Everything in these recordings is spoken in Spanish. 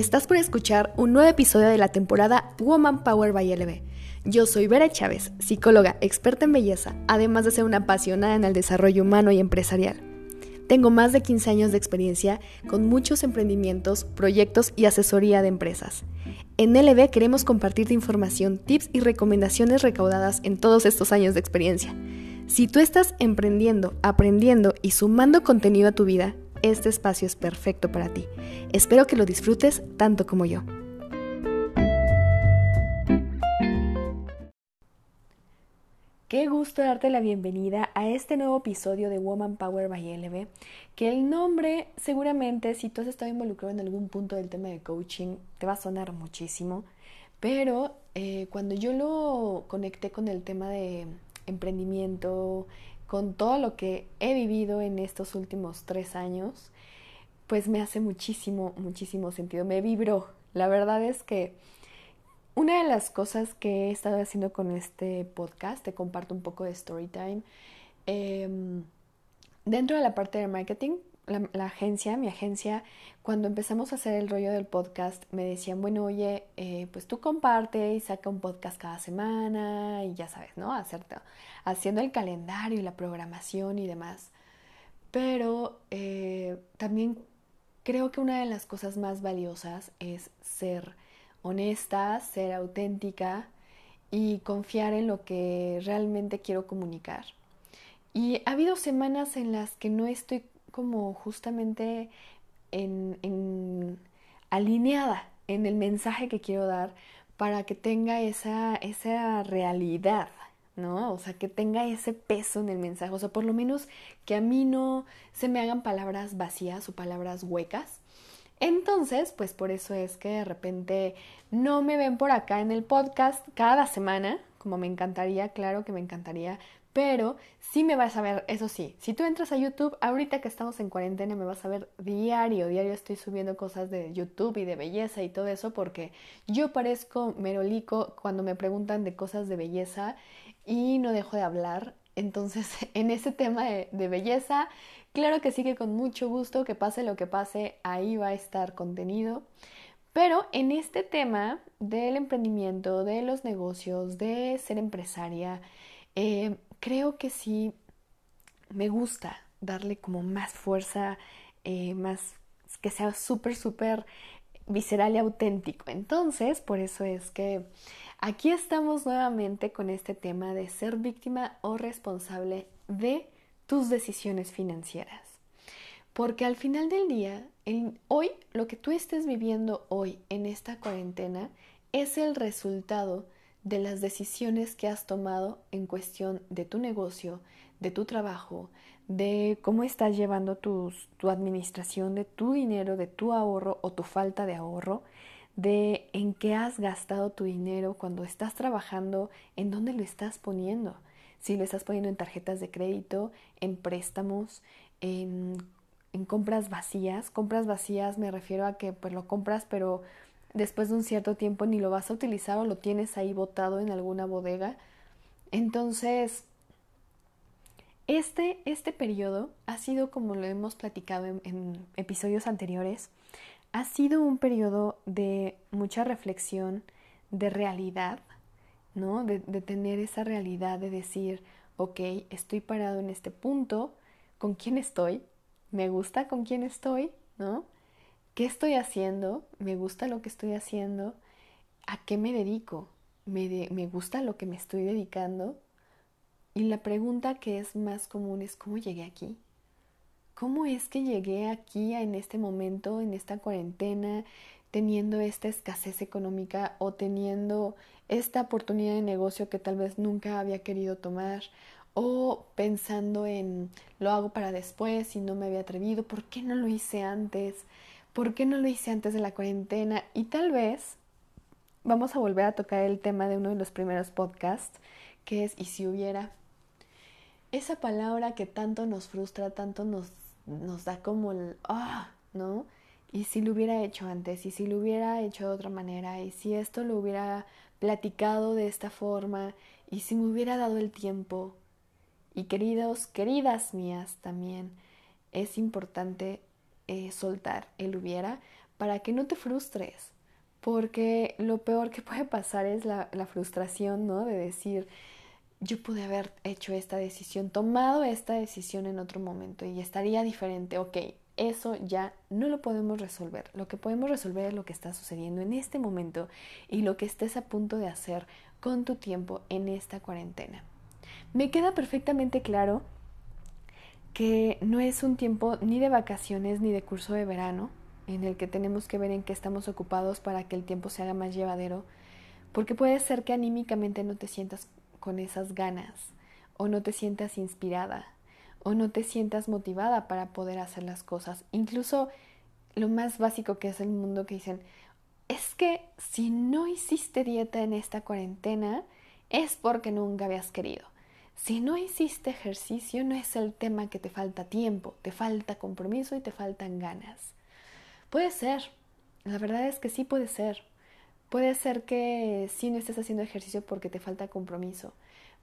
Estás por escuchar un nuevo episodio de la temporada Woman Power by LB. Yo soy Vera Chávez, psicóloga, experta en belleza, además de ser una apasionada en el desarrollo humano y empresarial. Tengo más de 15 años de experiencia con muchos emprendimientos, proyectos y asesoría de empresas. En LB queremos compartirte información, tips y recomendaciones recaudadas en todos estos años de experiencia. Si tú estás emprendiendo, aprendiendo y sumando contenido a tu vida, este espacio es perfecto para ti. Espero que lo disfrutes tanto como yo. Qué gusto darte la bienvenida a este nuevo episodio de Woman Power by LB, que el nombre seguramente si tú has estado involucrado en algún punto del tema de coaching te va a sonar muchísimo, pero eh, cuando yo lo conecté con el tema de emprendimiento, con todo lo que he vivido en estos últimos tres años, pues me hace muchísimo, muchísimo sentido. Me vibró. La verdad es que una de las cosas que he estado haciendo con este podcast, te comparto un poco de story time. Em, dentro de la parte de marketing, la, agencia, mi agencia, cuando empezamos a hacer el rollo del podcast, me decían, bueno, oye, eh, pues tú comparte y saca un podcast cada semana y ya sabes, ¿no? Hacerte, haciendo el calendario y la programación y demás. Pero eh, también creo que una de las cosas más valiosas es ser honesta, ser auténtica y confiar en lo que realmente quiero comunicar. Y ha habido semanas en las que no estoy como justamente en, alineada en el mensaje que quiero dar para que tenga esa, esa realidad, ¿no? O sea, que tenga ese peso en el mensaje, o sea, por lo menos que a mí no se me hagan palabras vacías o palabras huecas. Entonces, pues por eso es que de repente no me ven por acá en el podcast cada semana, como me encantaría, claro que me encantaría, pero sí me vas a ver, eso sí, si tú entras a YouTube, ahorita que estamos en cuarentena me vas a ver diario, diario estoy subiendo cosas de YouTube y de belleza y todo eso porque yo parezco merolico cuando me preguntan de cosas de belleza y no dejo de hablar. Entonces, en ese tema de, belleza, claro que sí que con mucho gusto, que pase lo que pase, ahí va a estar contenido. Pero en este tema del emprendimiento, de los negocios, de ser empresaria, eh, creo que sí me gusta darle como más fuerza, eh, más que sea súper, súper visceral y auténtico. Entonces, por eso es que aquí estamos nuevamente con este tema de ser víctima o responsable de tus decisiones financieras. Porque al final del día, hoy, lo que tú estés viviendo hoy en esta cuarentena es el resultado de las decisiones que has tomado en cuestión de tu negocio, de tu trabajo, de cómo estás llevando tu administración de tu dinero, de tu ahorro o tu falta de ahorro, de en qué has gastado tu dinero cuando estás trabajando, en dónde lo estás poniendo. Si lo estás poniendo en tarjetas de crédito, en préstamos, en, en compras vacías. Compras vacías me refiero a que pues lo compras pero después de un cierto tiempo ni lo vas a utilizar o lo tienes ahí botado en alguna bodega. Entonces, este, este periodo ha sido, como lo hemos platicado en, episodios anteriores, ha sido un periodo de mucha reflexión, de realidad, ¿no? De, de tener esa realidad de decir, ok, estoy parado en este punto, ¿con quién estoy? ¿Me gusta con quién estoy? ¿No? ¿Qué estoy haciendo? ¿Me gusta lo que estoy haciendo? ¿A qué me dedico? ¿Me, ¿Me, gusta lo que me estoy dedicando? Y la pregunta que es más común es ¿cómo llegué aquí? ¿Cómo es que llegué aquí en este momento, en esta cuarentena, teniendo esta escasez económica o teniendo esta oportunidad de negocio que tal vez nunca había querido tomar? O pensando en lo hago para después y no me había atrevido, ¿por qué no lo hice antes? ¿Por qué no lo hice antes de la cuarentena? Y tal vez vamos a volver a tocar el tema de uno de los primeros podcasts, que es ¿y si hubiera? Esa palabra que tanto nos frustra, tanto nos, nos da como el ah, ¿no? Y si lo hubiera hecho antes, y si lo hubiera hecho de otra manera, y si esto lo hubiera platicado de esta forma, y si me hubiera dado el tiempo. Y queridos, queridas mías también, es importante eh, soltar el hubiera para que no te frustres, porque lo peor que puede pasar es la, frustración, ¿no? De decir, yo pude haber hecho esta decisión, tomado esta decisión en otro momento y estaría diferente. Ok, eso ya no lo podemos resolver. Lo que podemos resolver es lo que está sucediendo en este momento y lo que estés a punto de hacer con tu tiempo en esta cuarentena. Me queda perfectamente claro que no es un tiempo ni de vacaciones ni de curso de verano en el que tenemos que ver en qué estamos ocupados para que el tiempo se haga más llevadero, porque puede ser que anímicamente no te sientas con esas ganas, o no te sientas inspirada, o no te sientas motivada para poder hacer las cosas. Incluso lo más básico que es el mundo que dicen, es que si no hiciste dieta en esta cuarentena, es porque nunca habías querido. Si no hiciste ejercicio, no es el tema que te falta tiempo, te falta compromiso y te faltan ganas. Puede ser, la verdad es que sí puede ser. Puede ser que sí no estés haciendo ejercicio porque te falta compromiso,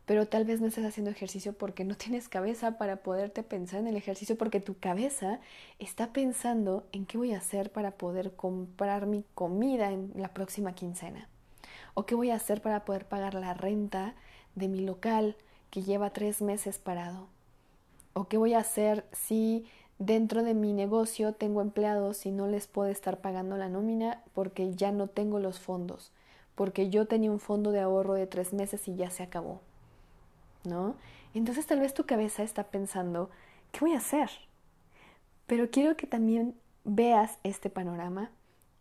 pero tal vez no estés haciendo ejercicio porque no tienes cabeza para poderte pensar en el ejercicio, porque tu cabeza está pensando en qué voy a hacer para poder comprar mi comida en la próxima quincena, o qué voy a hacer para poder pagar la renta de mi local que lleva tres meses parado, o qué voy a hacer si Dentro de mi negocio tengo empleados y no les puedo estar pagando la nómina porque ya no tengo los fondos, porque yo tenía un fondo de ahorro de tres meses y ya se acabó. ¿No? Entonces tal vez tu cabeza está pensando, ¿qué voy a hacer? Pero quiero que también veas este panorama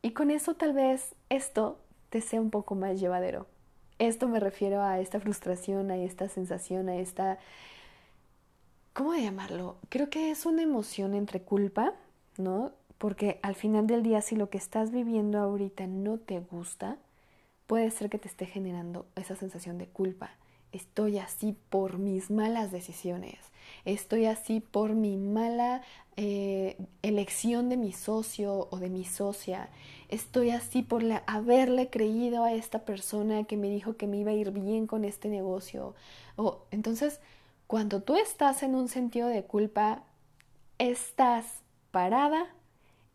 y con eso tal vez esto te sea un poco más llevadero. Esto me refiero a esta frustración, a esta sensación, a esta ¿cómo llamarlo? Creo que es una emoción entre culpa, ¿no? Porque al final del día, si lo que estás viviendo ahorita no te gusta, puede ser que te esté generando esa sensación de culpa. Estoy así por mis malas decisiones. Estoy así por mi mala eh, elección de mi socio o de mi socia. Estoy así por haberle creído a esta persona que me dijo que me iba a ir bien con este negocio. O entonces cuando tú estás en un sentido de culpa, estás parada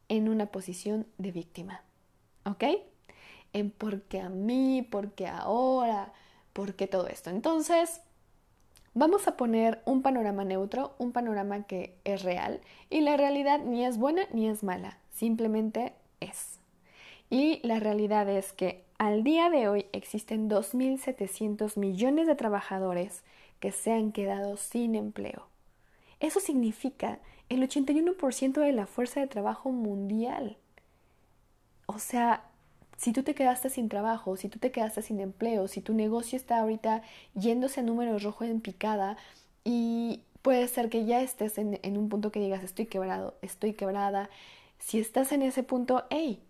en una posición de víctima. ¿Ok? En porque a mí, porque ahora, porque todo esto. Entonces, vamos a poner un panorama neutro, un panorama que es real y la realidad ni es buena ni es mala, simplemente es. Y la realidad es que al día de hoy existen 2.700 millones de trabajadores que se han quedado sin empleo. Eso significa el 81% de la fuerza de trabajo mundial. O sea, si tú te quedaste sin trabajo, si tú te quedaste sin empleo, si tu negocio está ahorita yéndose a números rojos en picada y puede ser que ya estés en, un punto que digas estoy quebrado, estoy quebrada. Si estás en ese punto, hey,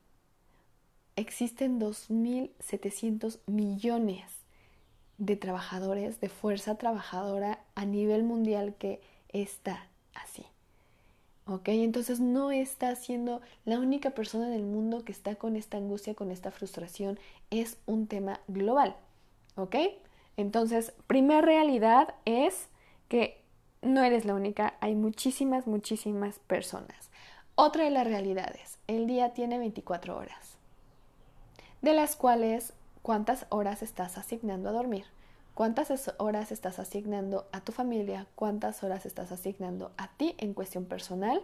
existen 2.700 millones de trabajadores, de fuerza trabajadora a nivel mundial que está así. ¿Ok? Entonces no está siendo la única persona en el mundo que está con esta angustia, con esta frustración. Es un tema global. ¿Ok? Entonces, primera realidad es que no eres la única, hay muchísimas, muchísimas personas. Otra de las realidades, el día tiene 24 horas, de las cuales cuántas horas estás asignando a dormir, cuántas horas estás asignando a tu familia, cuántas horas estás asignando a ti en cuestión personal,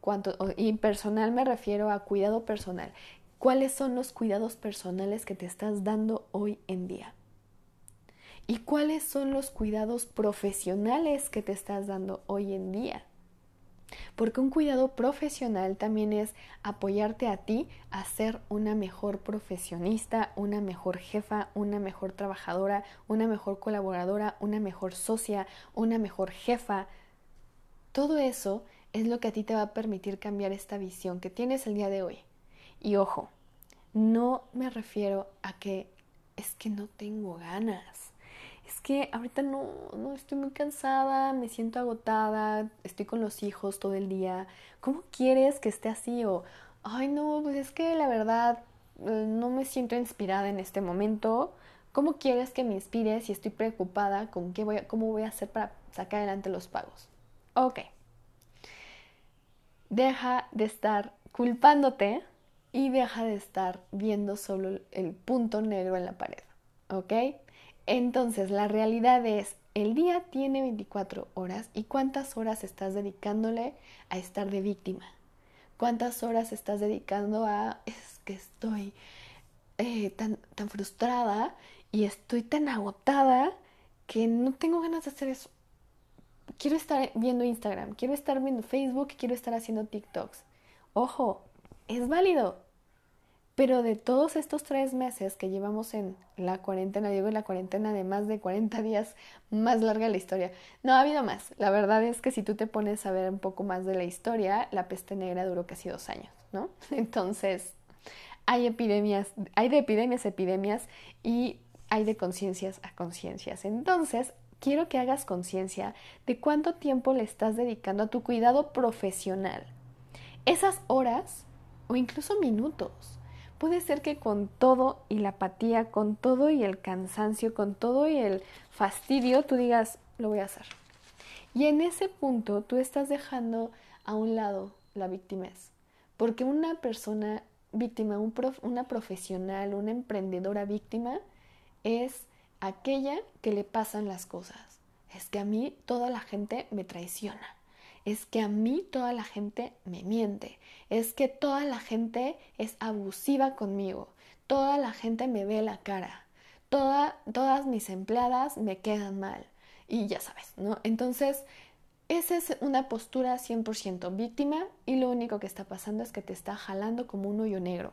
cuánto, y personal me refiero a cuidado personal. ¿Cuáles son los cuidados personales que te estás dando hoy en día? ¿Y cuáles son los cuidados profesionales que te estás dando hoy en día? Porque un cuidado profesional también es apoyarte a ti a ser una mejor profesionista, una mejor jefa, una mejor trabajadora, una mejor colaboradora, una mejor socia, una mejor jefa. Todo eso es lo que a ti te va a permitir cambiar esta visión que tienes el día de hoy. Y ojo, no me refiero a que es que no tengo ganas es que ahorita no, no estoy muy cansada, me siento agotada, estoy con los hijos todo el día. ¿Cómo quieres que esté así? O, ay, no, pues es que la verdad eh, no me siento inspirada en este momento. ¿Cómo quieres que me inspire si estoy preocupada con qué voy cómo voy a hacer para sacar adelante los pagos? Ok. Deja de estar culpándote y deja de estar viendo solo el punto negro en la pared, ¿ok? Entonces, la realidad es, el día tiene 24 horas y cuántas horas estás dedicándole a estar de víctima. ¿Cuántas horas estás dedicando a, es que estoy eh, tan, tan frustrada y estoy tan agotada que no tengo ganas de hacer eso? Quiero estar viendo Instagram, quiero estar viendo Facebook, quiero estar haciendo TikToks. Ojo, es válido. Pero de todos estos tres meses que llevamos en la cuarentena, digo la cuarentena de más de 40 días, más larga la historia. No, ha habido más. La verdad es que si tú te pones a ver un poco más de la historia, la peste negra duró casi dos años, ¿no? Entonces, hay epidemias, hay de epidemias a epidemias y hay de conciencias a conciencias. Entonces, quiero que hagas conciencia de cuánto tiempo le estás dedicando a tu cuidado profesional. Esas horas o incluso minutos puede ser que con todo y la apatía, con todo y el cansancio, con todo y el fastidio, tú digas, lo voy a hacer. Y en ese punto tú estás dejando a un lado la victimez. Porque una persona víctima, una profesional, una emprendedora víctima, es aquella que le pasan las cosas. Es que a mí toda la gente me traiciona es que a mí toda la gente me miente, es que toda la gente es abusiva conmigo, toda la gente me ve la cara, todas mis empleadas me quedan mal y ya sabes, ¿no? Entonces, esa es una postura 100% víctima y lo único que está pasando es que te está jalando como un hoyo negro.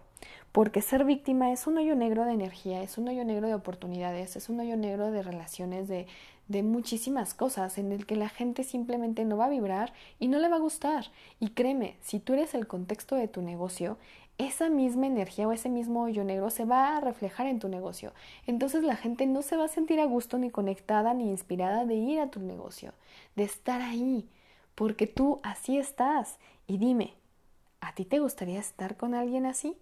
Porque ser víctima es un hoyo negro de energía, es un hoyo negro de oportunidades, es un hoyo negro de relaciones, de, de muchísimas cosas en el que la gente simplemente no va a vibrar y no le va a gustar. Y créeme, si tú eres el contexto de tu negocio, esa misma energía o ese mismo hoyo negro se va a reflejar en tu negocio. Entonces la gente no se va a sentir a gusto ni conectada ni inspirada de ir a tu negocio, de estar ahí, porque tú así estás. Y dime, ¿a ti te gustaría estar con alguien así?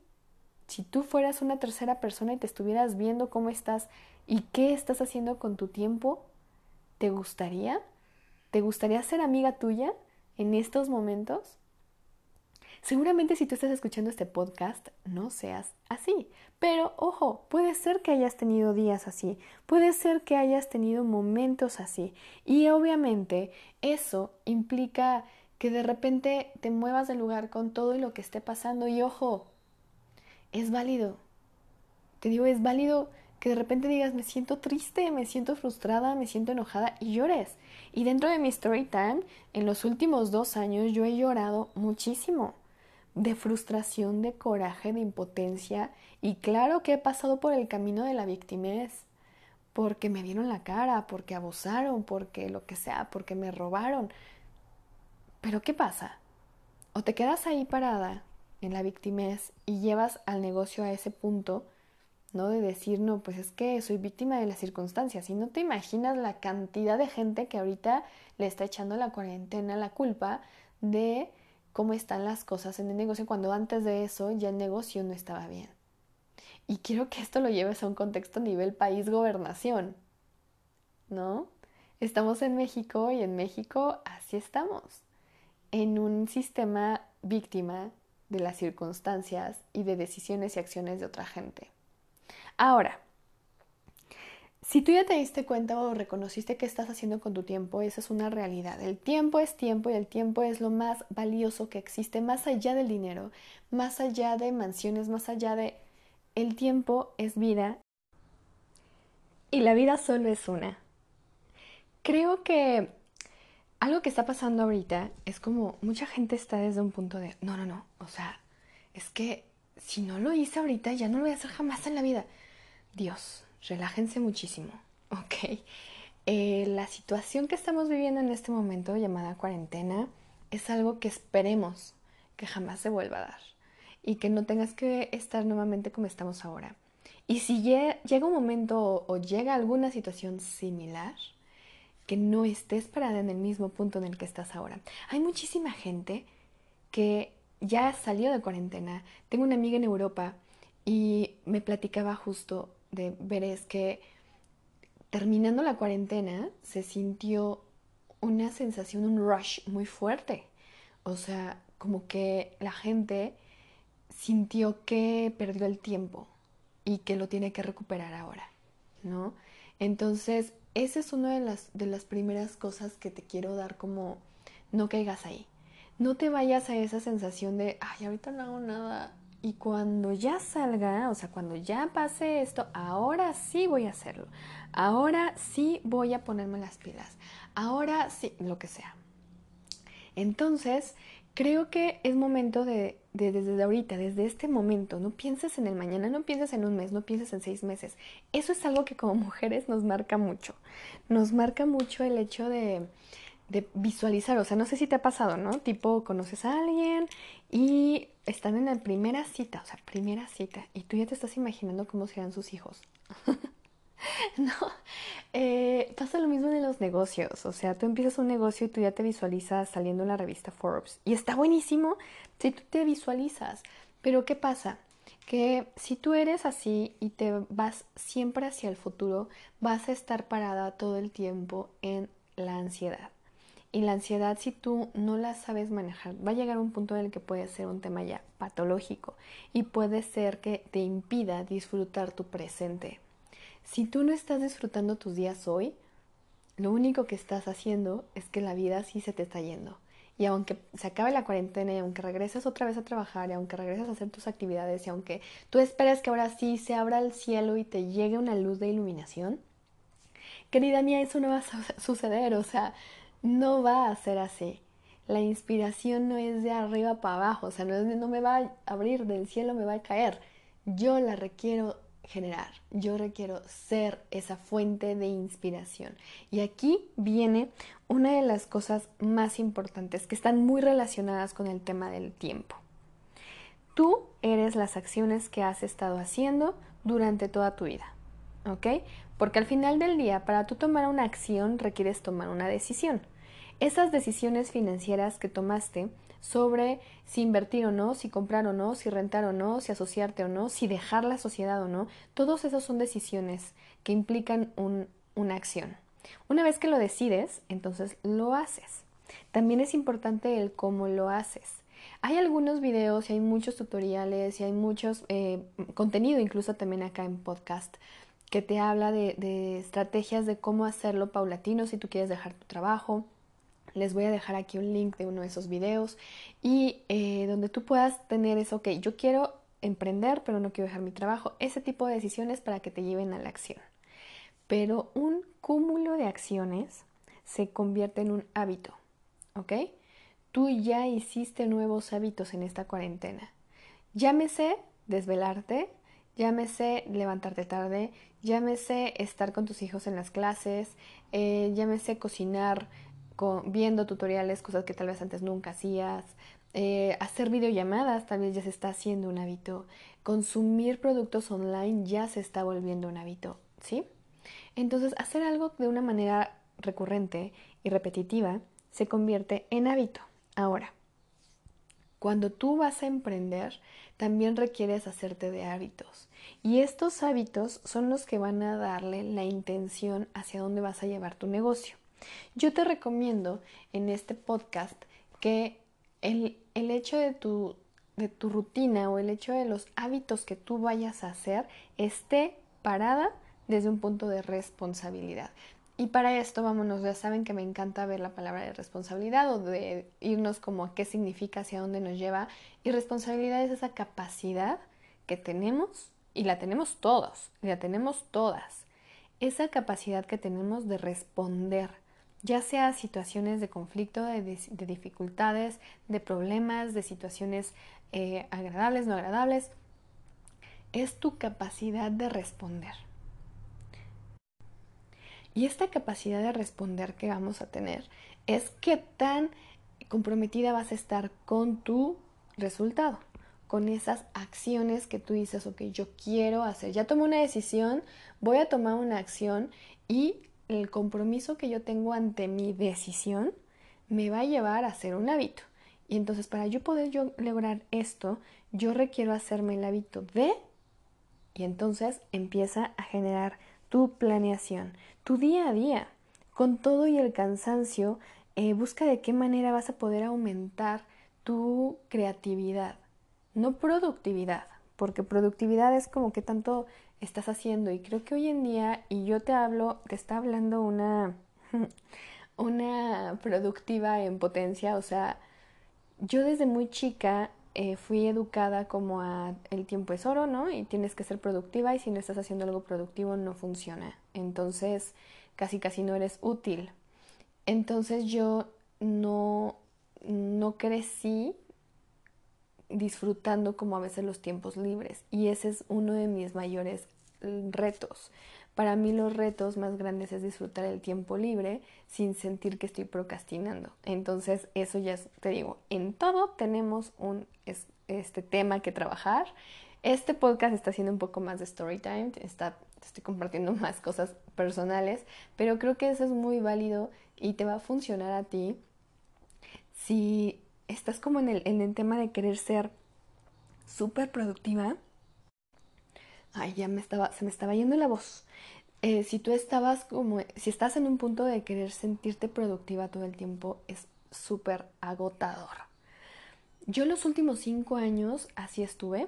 Si tú fueras una tercera persona y te estuvieras viendo cómo estás y qué estás haciendo con tu tiempo, ¿Te gustaría? ¿Te gustaría ser amiga tuya en estos momentos? Seguramente si tú estás escuchando este podcast no seas así, pero ojo, puede ser que hayas tenido días así, puede ser que hayas tenido momentos así y obviamente eso implica que de repente te muevas del lugar con todo lo que esté pasando y ojo, es válido. Te digo, es válido que de repente digas, me siento triste, me siento frustrada, me siento enojada y llores. Y dentro de mi story time, en los últimos dos años yo he llorado muchísimo de frustración, de coraje, de impotencia y claro que he pasado por el camino de la victimez porque me dieron la cara, porque abusaron, porque lo que sea, porque me robaron. Pero ¿qué pasa? O te quedas ahí parada en la victimez y llevas al negocio a ese punto ¿no? De decir, no, pues es que soy víctima de las circunstancias. Y no te imaginas la cantidad de gente que ahorita le está echando la cuarentena la culpa de cómo están las cosas en el negocio cuando antes de eso ya el negocio no estaba bien. Y quiero que esto lo lleves a un contexto a nivel país gobernación, ¿no? Estamos en México y en México así estamos, en un sistema víctima de las circunstancias y de decisiones y acciones de otra gente. Ahora, si tú ya te diste cuenta o reconociste qué estás haciendo con tu tiempo, esa es una realidad. El tiempo es tiempo y el tiempo es lo más valioso que existe, más allá del dinero, más allá de mansiones, más allá de... El tiempo es vida y la vida solo es una. Creo que algo que está pasando ahorita es como mucha gente está desde un punto de, no, no, no, o sea, es que si no lo hice ahorita ya no lo voy a hacer jamás en la vida. Dios, relájense muchísimo, ¿ok? Eh, la situación que estamos viviendo en este momento, llamada cuarentena, es algo que esperemos que jamás se vuelva a dar y que no tengas que estar nuevamente como estamos ahora. Y si llega un momento o llega alguna situación similar, que no estés parada en el mismo punto en el que estás ahora. Hay muchísima gente que ya salió de cuarentena. Tengo una amiga en Europa y me platicaba justo de ver es que terminando la cuarentena se sintió una sensación, un rush muy fuerte. O sea, como que la gente sintió que perdió el tiempo y que lo tiene que recuperar ahora, ¿no? Entonces, esa es una de las, de las primeras cosas que te quiero dar como no caigas ahí. No te vayas a esa sensación de, ay, ahorita no hago nada. Y cuando ya salga, o sea, cuando ya pase esto, ahora sí voy a hacerlo. Ahora sí voy a ponerme las pilas. Ahora sí, lo que sea. Entonces, creo que es momento de, desde ahorita, desde este momento, no pienses en el mañana, no pienses en un mes, no pienses en seis meses. Eso es algo que como mujeres nos marca mucho. Nos marca mucho el hecho de, de visualizar, o sea, no sé si te ha pasado, ¿no? Tipo, conoces a alguien y están en la primera cita, o sea, primera cita, y tú ya te estás imaginando cómo serán sus hijos. no, eh, pasa lo mismo en los negocios, o sea, tú empiezas un negocio y tú ya te visualizas saliendo en la revista Forbes y está buenísimo si tú te visualizas, pero ¿qué pasa? Que si tú eres así y te vas siempre hacia el futuro, vas a estar parada todo el tiempo en la ansiedad. Y la ansiedad, si tú no la sabes manejar, va a llegar un punto en el que puede ser un tema ya patológico y puede ser que te impida disfrutar tu presente. Si tú no estás disfrutando tus días hoy, lo único que estás haciendo es que la vida sí se te está yendo. Y aunque se acabe la cuarentena y aunque regreses otra vez a trabajar y aunque regreses a hacer tus actividades y aunque tú esperes que ahora sí se abra el cielo y te llegue una luz de iluminación, querida mía, eso no va a suceder, o sea, no va a ser así. La inspiración no es de arriba para abajo, o sea, no, me va a abrir del cielo, me va a caer. Yo la requiero generar. Yo requiero ser esa fuente de inspiración. Y aquí viene una de las cosas más importantes que están muy relacionadas con el tema del tiempo. Tú eres las acciones que has estado haciendo durante toda tu vida. ¿Ok? Porque al final del día, para tú tomar una acción, requieres tomar una decisión. Esas decisiones financieras que tomaste sobre si invertir o no, si comprar o no, si rentar o no, si asociarte o no, si dejar la sociedad o no. Todos esos son decisiones que implican una acción. Una vez que lo decides, entonces lo haces. También es importante el cómo lo haces. Hay algunos videos y hay muchos tutoriales y hay muchos eh, contenido incluso también acá en podcast que te habla de, estrategias de cómo hacerlo paulatino si tú quieres dejar tu trabajo, les voy a dejar aquí un link de uno de esos videos y eh, donde tú puedas tener eso, ok, yo quiero emprender, pero no quiero dejar mi trabajo, ese tipo de decisiones para que te lleven a la acción. Pero un cúmulo de acciones se convierte en un hábito, ¿ok? Tú ya hiciste nuevos hábitos en esta cuarentena. Llámese desvelarte, llámese levantarte tarde, llámese estar con tus hijos en las clases, eh, llámese cocinar, viendo tutoriales, cosas que tal vez antes nunca hacías. Eh, hacer videollamadas tal vez ya se está haciendo un hábito. Consumir productos online ya se está volviendo un hábito, ¿sí? Entonces, hacer algo de una manera recurrente y repetitiva se convierte en hábito. Ahora, cuando tú vas a emprender, también requieres hacerte de hábitos. Y estos hábitos son los que van a darle la intención hacia dónde vas a llevar tu negocio. Yo te recomiendo en este podcast que el, hecho de tu, de tu rutina o el hecho de los hábitos que tú vayas a hacer esté parada desde un punto de responsabilidad. Y para esto, vámonos, ya saben que me encanta ver la palabra de responsabilidad o de irnos como a qué significa, hacia dónde nos lleva. Y responsabilidad es esa capacidad que tenemos, y la tenemos todos, la tenemos todas, esa capacidad que tenemos de responder ya sea situaciones de conflicto, de, dificultades, de problemas, de situaciones eh, agradables, no agradables, es tu capacidad de responder. Y esta capacidad de responder que vamos a tener es qué tan comprometida vas a estar con tu resultado, con esas acciones que tú dices, ok, yo quiero hacer, ya tomé una decisión, voy a tomar una acción y el compromiso que yo tengo ante mi decisión me va a llevar a hacer un hábito. Y entonces para yo poder yo lograr esto, yo requiero hacerme el hábito de... Y entonces empieza a generar tu planeación, tu día a día. Con todo y el cansancio, eh, busca de qué manera vas a poder aumentar tu creatividad. no productividad, porque productividad es como que tanto estás haciendo y creo que hoy en día, y yo te hablo, te está hablando una, una productiva en potencia, o sea, yo desde muy chica eh, fui educada como a el tiempo es oro, ¿no? Y tienes que ser productiva y si no estás haciendo algo productivo no funciona. Entonces, casi casi no eres útil. Entonces yo no, no crecí disfrutando como a veces los tiempos libres y ese es uno de mis mayores retos. Para mí los retos más grandes es disfrutar el tiempo libre sin sentir que estoy procrastinando. Entonces eso ya te digo, en todo tenemos un este tema que trabajar. Este podcast está haciendo un poco más de story time, está, estoy compartiendo más cosas personales, pero creo que eso es muy válido y te va a funcionar a ti si estás como en el, en el tema de querer ser súper productiva. Ay, ya me estaba, se me estaba yendo la voz. Eh, si tú estabas como, si estás en un punto de querer sentirte productiva todo el tiempo, es súper agotador. Yo los últimos cinco años así estuve.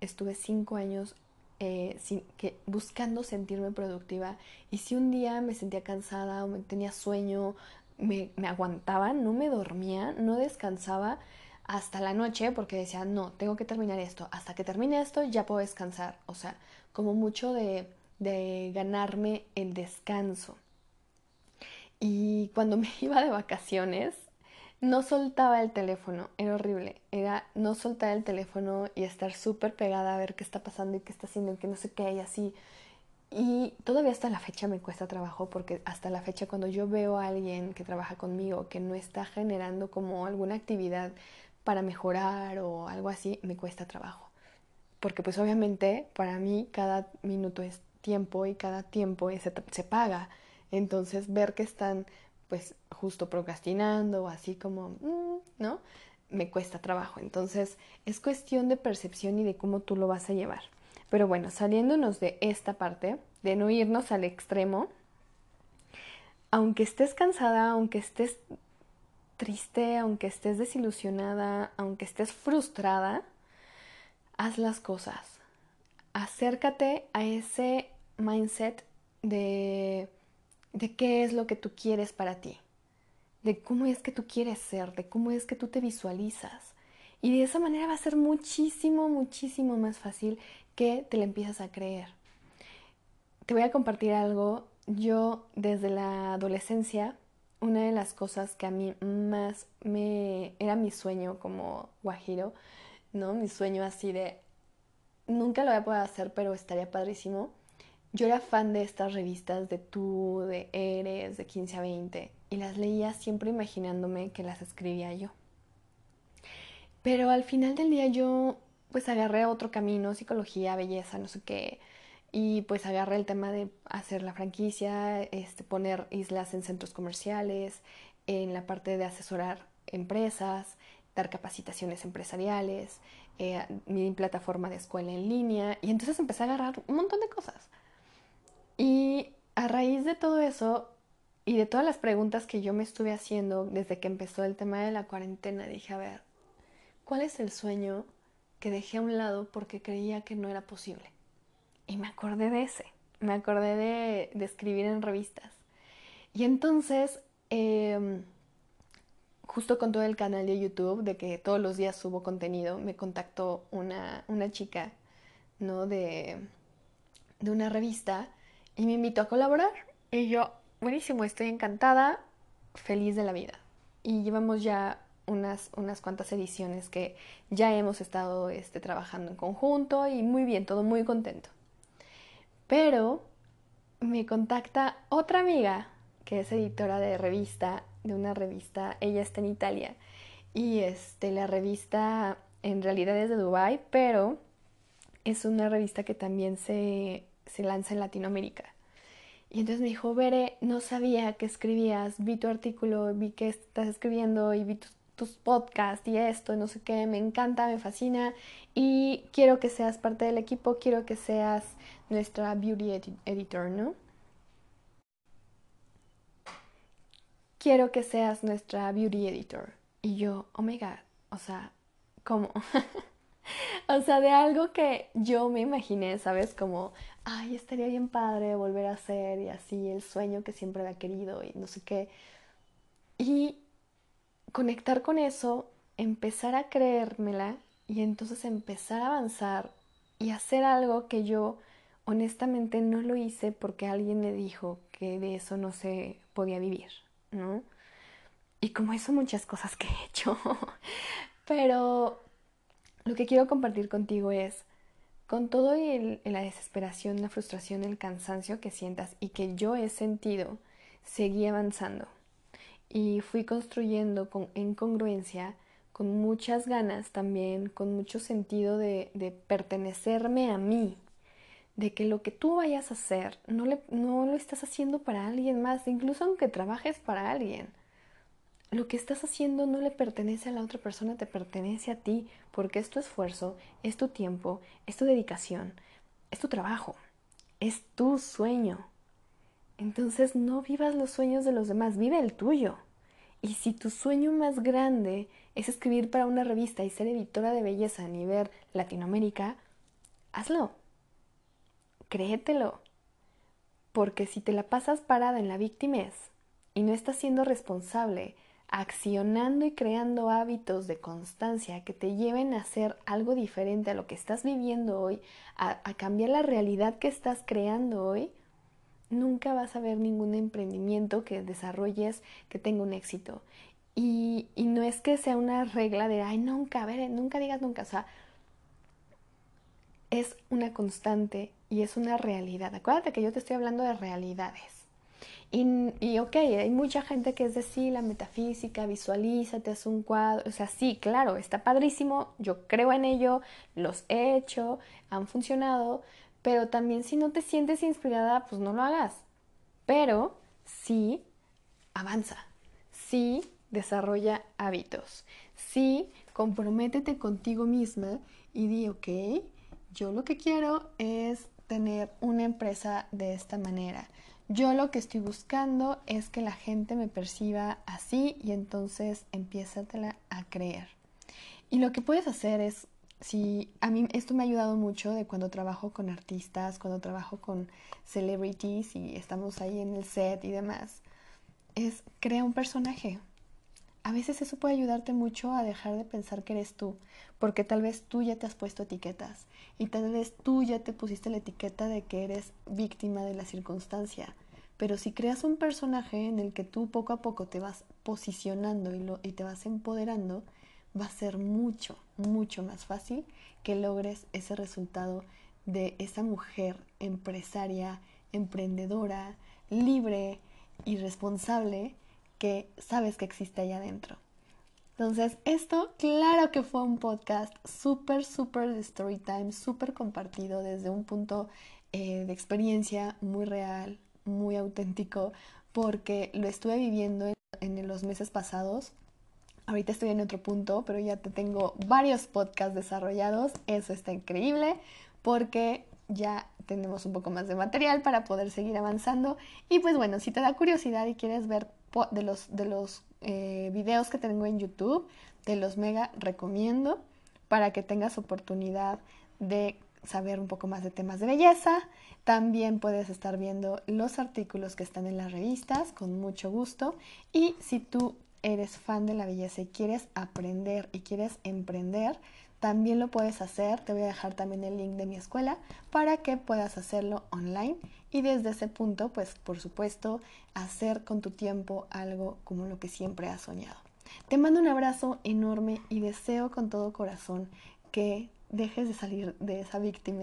Estuve cinco años eh, que, buscando sentirme productiva. Y si un día me sentía cansada o me tenía sueño, me aguantaba, no me dormía, no descansaba hasta la noche porque decía, no, tengo que terminar esto. Hasta que termine esto ya puedo descansar. O sea, como mucho de de ganarme el descanso. Y cuando me iba de vacaciones, no soltaba el teléfono, era horrible, era no soltar el teléfono y estar súper pegada a ver qué está pasando y qué está haciendo y que no sé qué y así. Y todavía hasta la fecha me cuesta trabajo porque hasta la fecha cuando yo veo a alguien que trabaja conmigo que no está generando como alguna actividad para mejorar o algo así, me cuesta trabajo. Porque pues obviamente para mí cada minuto es tiempo y cada tiempo se, se paga. Entonces ver que están pues justo procrastinando o así como, mm", ¿no? Me cuesta trabajo. Entonces es cuestión de percepción y de cómo tú lo vas a llevar. Pero bueno, saliéndonos de esta parte, de no irnos al extremo, aunque estés cansada, aunque estés triste, aunque estés desilusionada, aunque estés frustrada, haz las cosas. Acércate a ese mindset de, de qué es lo que tú quieres para ti, de cómo es que tú quieres ser, de cómo es que tú te visualizas. Y de esa manera va a ser muchísimo, muchísimo más fácil que te lo empiezas a creer. Te voy a compartir algo. Yo desde la adolescencia, una de las cosas que a mí más me era mi sueño como guajiro, ¿no? Mi sueño así de nunca lo voy a poder hacer, pero estaría padrísimo yo era fan de estas revistas de Tú, de Eres, de 15 a 20, y las leía siempre imaginándome que las escribía yo. Pero al final del día yo pues agarré otro camino, psicología, belleza, no sé qué, y pues agarré el tema de hacer la franquicia, este, poner islas en centros comerciales, en la parte de asesorar empresas, dar capacitaciones empresariales, eh, mi plataforma de escuela en línea, y entonces empecé a agarrar un montón de cosas. Y a raíz de todo eso y de todas las preguntas que yo me estuve haciendo desde que empezó el tema de la cuarentena, dije, a ver, ¿cuál es el sueño que dejé a un lado porque creía que no era posible? Y me acordé de ese, me acordé de, escribir en revistas. Y entonces, em, justo con todo el canal de YouTube, de que todos los días subo contenido, me contactó una, una chica, ¿no? De, de una revista y me invitó a colaborar. Y yo, buenísimo, estoy encantada, feliz de la vida. Y llevamos ya unas, unas cuantas ediciones que ya hemos estado este, trabajando en conjunto y muy bien, todo muy contento. Pero me contacta otra amiga que es editora de revista, de una revista, ella está en Italia y este, la revista en realidad es de Dubai, pero es una revista que también se se lanza en Latinoamérica. Y entonces me dijo, Bere, no sabía que escribías, vi tu artículo, vi que estás escribiendo y vi tus, podcasts y esto, no sé qué, me encanta, me fascina y quiero que seas parte del equipo, quiero que seas nuestra beauty editor, ¿no? Quiero que seas nuestra beauty editor. Y yo, oh my o sea, ¿cómo? o sea, de algo que yo me imaginé, ¿sabes? Como, ay, estaría bien padre volver a hacer y así, el sueño que siempre había querido y no sé qué. Y conectar con eso, empezar a creérmela y entonces empezar a avanzar y hacer algo que yo honestamente no lo hice porque alguien me dijo que de eso no se podía vivir, ¿no? Y como eso muchas cosas que he hecho. Pero lo que quiero compartir contigo es, con todo la desesperación, la frustración, el cansancio que sientas y que yo he sentido, seguí avanzando. Y fui construyendo con, en congruencia, con muchas ganas también, con mucho sentido de pertenecerme a mí, de que lo que tú vayas a hacer no, le, no lo estás haciendo para alguien más, incluso aunque trabajes para alguien. Lo que estás haciendo no le pertenece a la otra persona, te pertenece a ti, porque es tu esfuerzo, es tu tiempo, es tu dedicación, es tu trabajo, es tu sueño. Entonces no vivas los sueños de los demás, vive el tuyo. Y si tu sueño más grande es escribir para una revista y ser editora de belleza a nivel Latinoamérica, hazlo créetelo. Porque si te la pasas parada en la víctima y no estás siendo responsable, accionando y creando hábitos de constancia que te lleven a hacer algo diferente a lo que estás viviendo hoy, a, cambiar la realidad que estás creando hoy, nunca vas a ver ningún emprendimiento que desarrolles que tenga un éxito. Y, y, no es que sea una regla de, ay, nunca, a ver, nunca digas nunca. O sea, es una constante y es una realidad. Acuérdate que yo te estoy hablando de realidades. Y, y ok, hay mucha gente que es de sí, la metafísica, visualízate, haz un cuadro. O sea, sí, claro, está padrísimo, yo creo en ello, los he hecho, han funcionado, pero también si no te sientes inspirada, pues no lo hagas. Pero sí, avanza, sí, desarrolla hábitos, sí, comprométete contigo misma y di, ok, yo lo que quiero es tener una empresa de esta manera. Yo lo que estoy buscando es que la gente me perciba así y entonces empiézatela a creer. Y lo que puedes hacer es, si a mí esto me ha ayudado mucho de cuando trabajo con artistas, cuando trabajo con celebrities y estamos ahí en el set y demás, es crea un personaje, a veces eso puede ayudarte mucho a dejar de pensar que eres tú, porque tal vez tú ya te has puesto etiquetas y tal vez tú ya te pusiste la etiqueta de que eres víctima de la circunstancia. Pero si creas un personaje en el que tú poco a poco te vas posicionando y, te vas empoderando, va a ser mucho, mucho más fácil que logres ese resultado de esa mujer empresaria, emprendedora, libre y responsable que sabes que existe allá adentro. Entonces, esto claro que fue un podcast súper, súper de story time, súper compartido desde un punto eh, de experiencia muy real, muy auténtico, porque lo estuve viviendo en, en los meses pasados. Ahorita estoy en otro punto, pero ya te tengo varios podcasts desarrollados. Eso está increíble porque ya tenemos un poco más de material para poder seguir avanzando. Y pues bueno, si te da curiosidad y quieres ver de los, de los eh, videos que tengo en YouTube, te los mega recomiendo para que tengas oportunidad de saber un poco más de temas de belleza. También puedes estar viendo los artículos que están en las revistas con mucho gusto. Y si tú eres fan de la belleza y quieres aprender y quieres emprender, también lo puedes hacer. Te voy a dejar también el link de mi escuela para que puedas hacerlo online y desde ese punto, pues por supuesto, hacer con tu tiempo algo como lo que siempre has soñado. Te mando un abrazo enorme y deseo con todo corazón que dejes de salir de esa víctima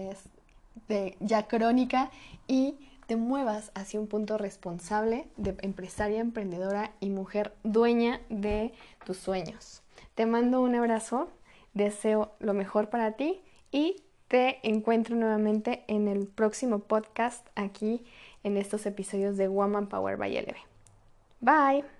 de ya crónica y te muevas hacia un punto responsable de empresaria, emprendedora y mujer dueña de tus sueños. Te mando un abrazo Deseo lo mejor para ti y te encuentro nuevamente en el próximo podcast aquí en estos episodios de Woman Power by LB. Bye.